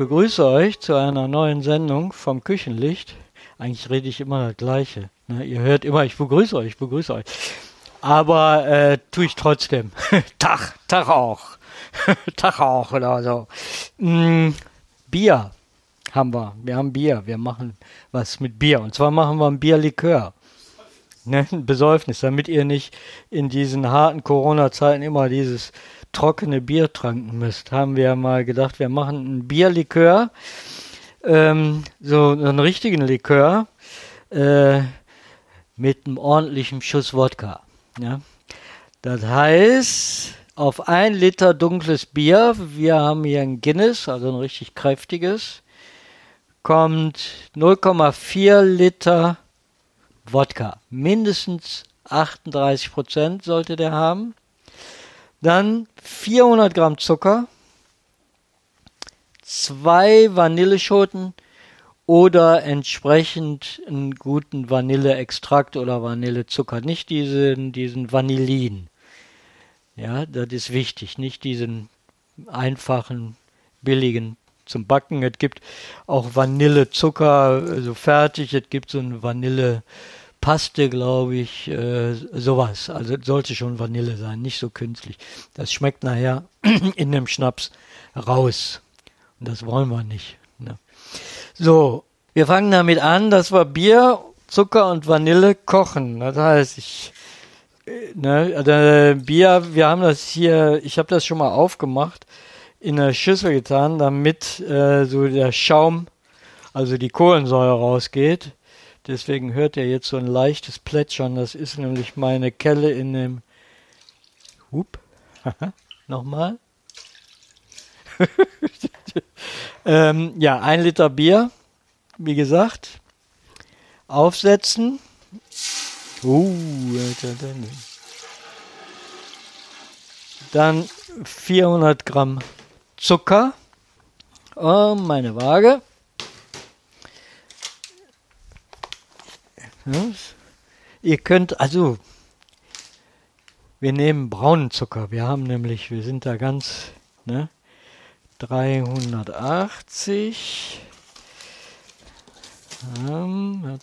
begrüße euch zu einer neuen Sendung vom Küchenlicht. Eigentlich rede ich immer das Gleiche. Ne? Ihr hört immer, ich begrüße euch, ich begrüße euch. Aber äh, tue ich trotzdem. Tag, Tag auch. Tag auch oder so. Mm, Bier haben wir. Wir haben Bier. Wir machen was mit Bier. Und zwar machen wir ein Bierlikör. Ne? Ein Besäufnis, damit ihr nicht in diesen harten Corona-Zeiten immer dieses trockene Bier tranken müsst, haben wir mal gedacht, wir machen ein Bierlikör, ähm, so einen richtigen Likör äh, mit einem ordentlichen Schuss Wodka. Ja? Das heißt, auf ein Liter dunkles Bier, wir haben hier ein Guinness, also ein richtig kräftiges, kommt 0,4 Liter Wodka. Mindestens 38 Prozent sollte der haben. Dann 400 Gramm Zucker, zwei Vanilleschoten oder entsprechend einen guten Vanilleextrakt oder Vanillezucker. Nicht diesen, diesen Vanillin. Ja, das ist wichtig. Nicht diesen einfachen, billigen zum Backen. Es gibt auch Vanillezucker, so also fertig. Es gibt so ein Vanille Paste, glaube ich, äh, sowas. Also sollte schon Vanille sein, nicht so künstlich. Das schmeckt nachher in dem Schnaps raus. Und das wollen wir nicht. Ne? So, wir fangen damit an, dass wir Bier, Zucker und Vanille kochen. Das heißt, ich äh, ne, also Bier, wir haben das hier, ich habe das schon mal aufgemacht, in der Schüssel getan, damit äh, so der Schaum, also die Kohlensäure rausgeht. Deswegen hört ihr jetzt so ein leichtes Plätschern. Das ist nämlich meine Kelle in dem. Hup. Nochmal. ähm, ja, ein Liter Bier, wie gesagt. Aufsetzen. Uh, dann 400 Gramm Zucker. Oh, meine Waage. Ja. Ihr könnt, also, wir nehmen braunen Zucker. Wir haben nämlich, wir sind da ganz, ne, 380. Ähm,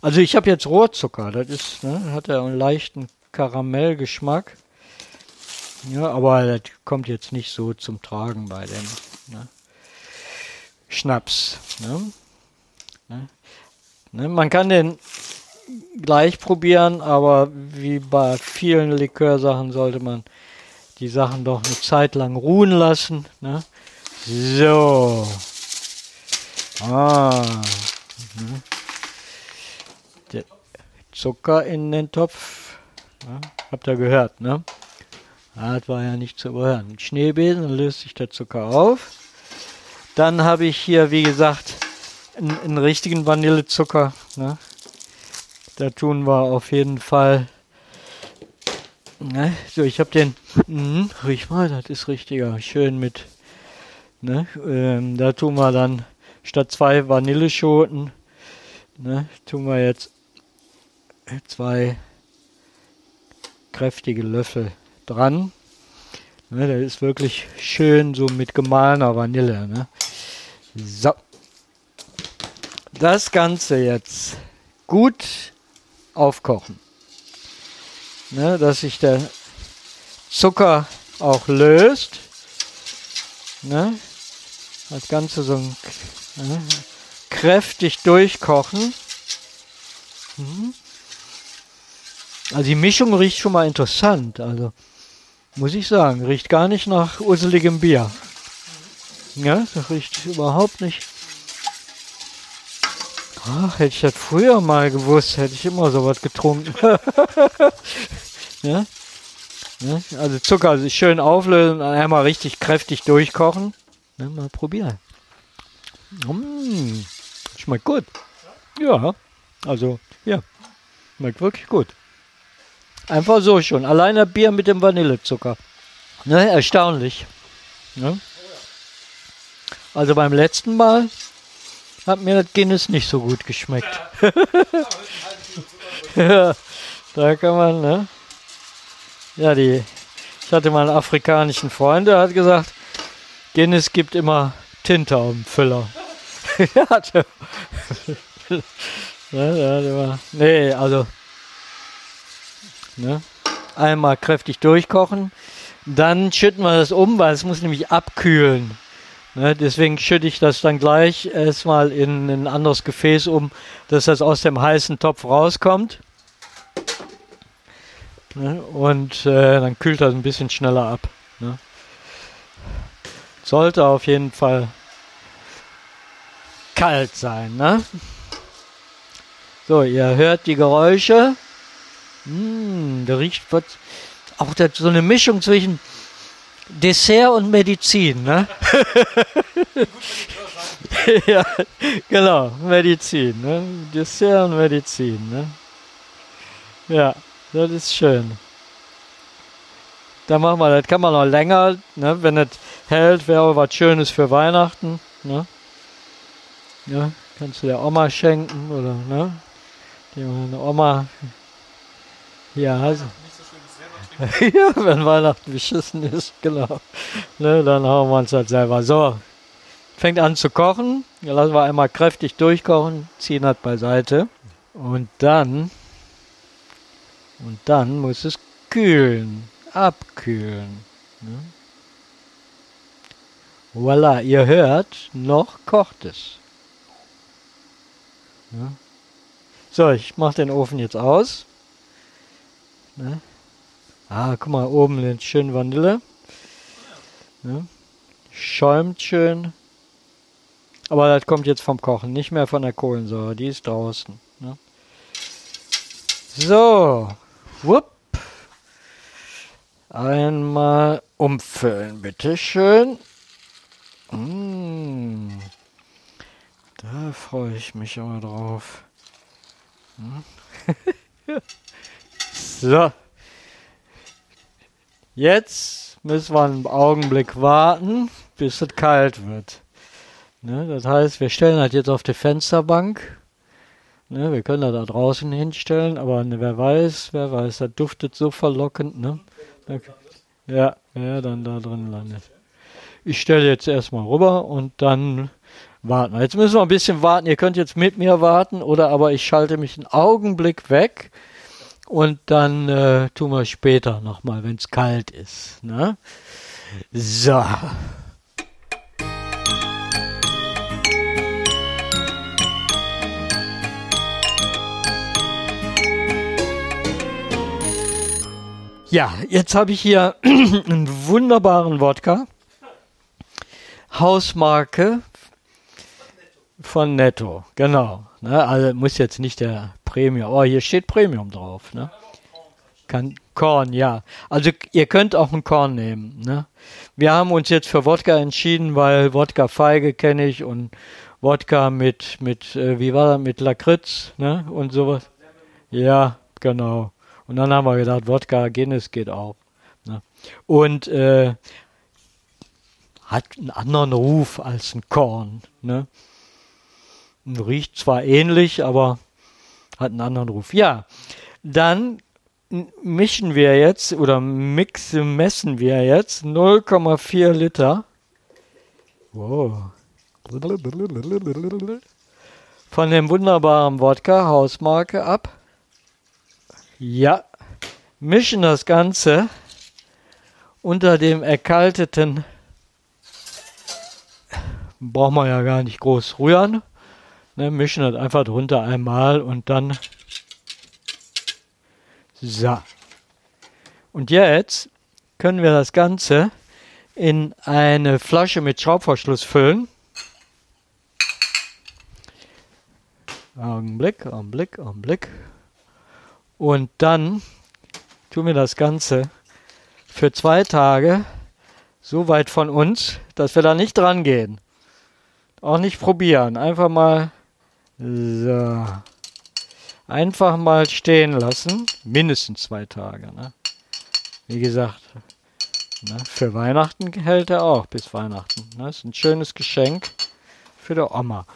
also ich habe jetzt Rohrzucker, das ist, ne, hat ja einen leichten Karamellgeschmack. Ja, aber das kommt jetzt nicht so zum Tragen bei dem ne? Schnaps. Ne? Ne? Ne, man kann den gleich probieren, aber wie bei vielen Likörsachen sollte man die Sachen doch eine Zeit lang ruhen lassen. Ne? So. Ah. Mhm. Zucker in den Topf. Ja, habt ihr gehört, ne? Das war ja nicht zu. Mit Schneebesen löst sich der Zucker auf. Dann habe ich hier, wie gesagt, einen, einen richtigen Vanillezucker. Ne? Da tun wir auf jeden Fall. Ne? So, ich habe den. Mh, riech mal, das ist richtiger. Schön mit. Ne? Ähm, da tun wir dann statt zwei Vanilleschoten. Ne, tun wir jetzt zwei kräftige Löffel dran. Ne, das ist wirklich schön so mit gemahlener Vanille. Ne? So das Ganze jetzt gut aufkochen. Ne, dass sich der Zucker auch löst. Ne, das Ganze so ne, kräftig durchkochen. Mhm. Also die Mischung riecht schon mal interessant. Also muss ich sagen, riecht gar nicht nach urseligem Bier. Ja, das riecht überhaupt nicht Ach, hätte ich das früher mal gewusst, hätte ich immer sowas getrunken. ja? ja? Also Zucker sich schön auflösen und einmal richtig kräftig durchkochen. Ja, mal probieren. Mmh, schmeckt gut. Ja, also, ja, schmeckt wirklich gut. Einfach so schon. Alleine Bier mit dem Vanillezucker. Ne, erstaunlich. Ne? Also beim letzten Mal hat mir das Guinness nicht so gut geschmeckt. ja, da kann man, ne? Ja, die, ich hatte mal einen afrikanischen Freund, der hat gesagt, Guinness gibt immer Tinte dem Füller. ja, der, ja, der war, nee, also ne, einmal kräftig durchkochen, dann schütten wir das um, weil es muss nämlich abkühlen. Ne, deswegen schütte ich das dann gleich erstmal in ein anderes Gefäß um, dass das aus dem heißen Topf rauskommt. Ne, und äh, dann kühlt das ein bisschen schneller ab. Ne. Sollte auf jeden Fall kalt sein. Ne? So, ihr hört die Geräusche. Mmh, da riecht was. Auch so eine Mischung zwischen Dessert und Medizin, ne? ja, genau, Medizin, ne? Dessert und Medizin, ne? Ja, das ist schön. Da machen wir, das kann man noch länger, ne? Wenn es hält, wäre was Schönes für Weihnachten, ne? Ja, kannst du der Oma schenken oder, ne? Die Oma, ja, also. ja, wenn Weihnachten beschissen ist, genau. Ne, dann hauen wir uns halt selber. So, fängt an zu kochen. Lassen wir einmal kräftig durchkochen, ziehen das beiseite. Und dann, und dann muss es kühlen, abkühlen. Ne? Voila, ihr hört, noch kocht es. Ne? So, ich mache den Ofen jetzt aus. Ne? Ah, guck mal, oben den schön Vanille. Ne? Schäumt schön. Aber das kommt jetzt vom Kochen, nicht mehr von der Kohlensäure. Die ist draußen. Ne? So. Wupp. Einmal umfüllen, bitteschön. Mmh. Da freue ich mich aber drauf. Hm? so. Jetzt müssen wir einen Augenblick warten, bis es kalt wird. Ne, das heißt, wir stellen das jetzt auf die Fensterbank. Ne, wir können das da draußen hinstellen, aber ne, wer weiß, wer weiß, das duftet so verlockend. Ne? Ja, ja, dann da drin landet. Ich stelle jetzt erstmal rüber und dann warten. Jetzt müssen wir ein bisschen warten. Ihr könnt jetzt mit mir warten oder aber ich schalte mich einen Augenblick weg und dann äh, tun wir später nochmal, wenn es kalt ist. Ne? So. Ja, jetzt habe ich hier einen wunderbaren Wodka. Hausmarke von Netto, genau. Ne? Also muss jetzt nicht der Premium. Oh, hier steht Premium drauf. Ne? Kann, Korn, ja. Also ihr könnt auch ein Korn nehmen. Ne? Wir haben uns jetzt für Wodka entschieden, weil Wodka Feige kenne ich und Wodka mit, mit äh, wie war das, mit Lakritz ne? und sowas. Ja, genau. Und dann haben wir gedacht, Wodka Guinness geht auch. Ne? Und äh, hat einen anderen Ruf als ein Korn. Ne? Riecht zwar ähnlich, aber hat einen anderen Ruf. Ja, dann mischen wir jetzt oder mixen, messen wir jetzt 0,4 Liter. Wow. Von dem wunderbaren Wodka Hausmarke ab. Ja, mischen das Ganze unter dem erkalteten. Braucht man ja gar nicht groß rühren. Ne, mischen das einfach drunter einmal und dann. So. Und jetzt können wir das Ganze in eine Flasche mit Schraubverschluss füllen. Augenblick, Augenblick, Augenblick. Und dann tun wir das Ganze für zwei Tage so weit von uns, dass wir da nicht dran gehen. Auch nicht probieren. Einfach mal so. Einfach mal stehen lassen. Mindestens zwei Tage. Ne? Wie gesagt, ne? für Weihnachten hält er auch bis Weihnachten. Ne? Ist ein schönes Geschenk für die Oma.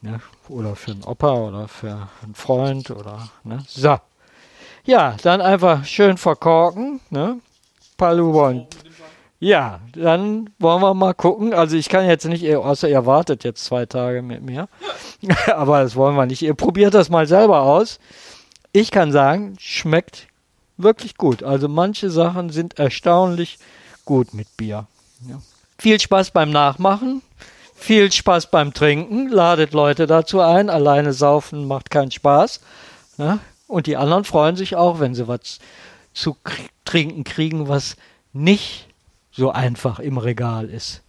Ne? Oder für einen Opa oder für einen Freund oder ne? so. Ja, dann einfach schön verkorken. Ne? Paluba und Ja, dann wollen wir mal gucken. Also ich kann jetzt nicht, außer ihr wartet jetzt zwei Tage mit mir. Aber das wollen wir nicht. Ihr probiert das mal selber aus. Ich kann sagen, schmeckt wirklich gut. Also manche Sachen sind erstaunlich gut mit Bier. Ja. Viel Spaß beim Nachmachen. Viel Spaß beim Trinken. Ladet Leute dazu ein. Alleine saufen macht keinen Spaß. Ne? Und die anderen freuen sich auch, wenn sie was zu trinken kriegen, was nicht so einfach im Regal ist.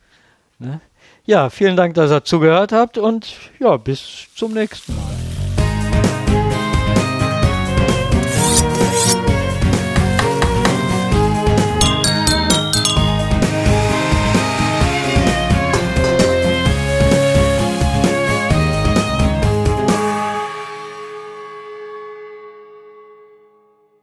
Ne? Ja, vielen Dank, dass ihr zugehört habt und ja, bis zum nächsten Mal.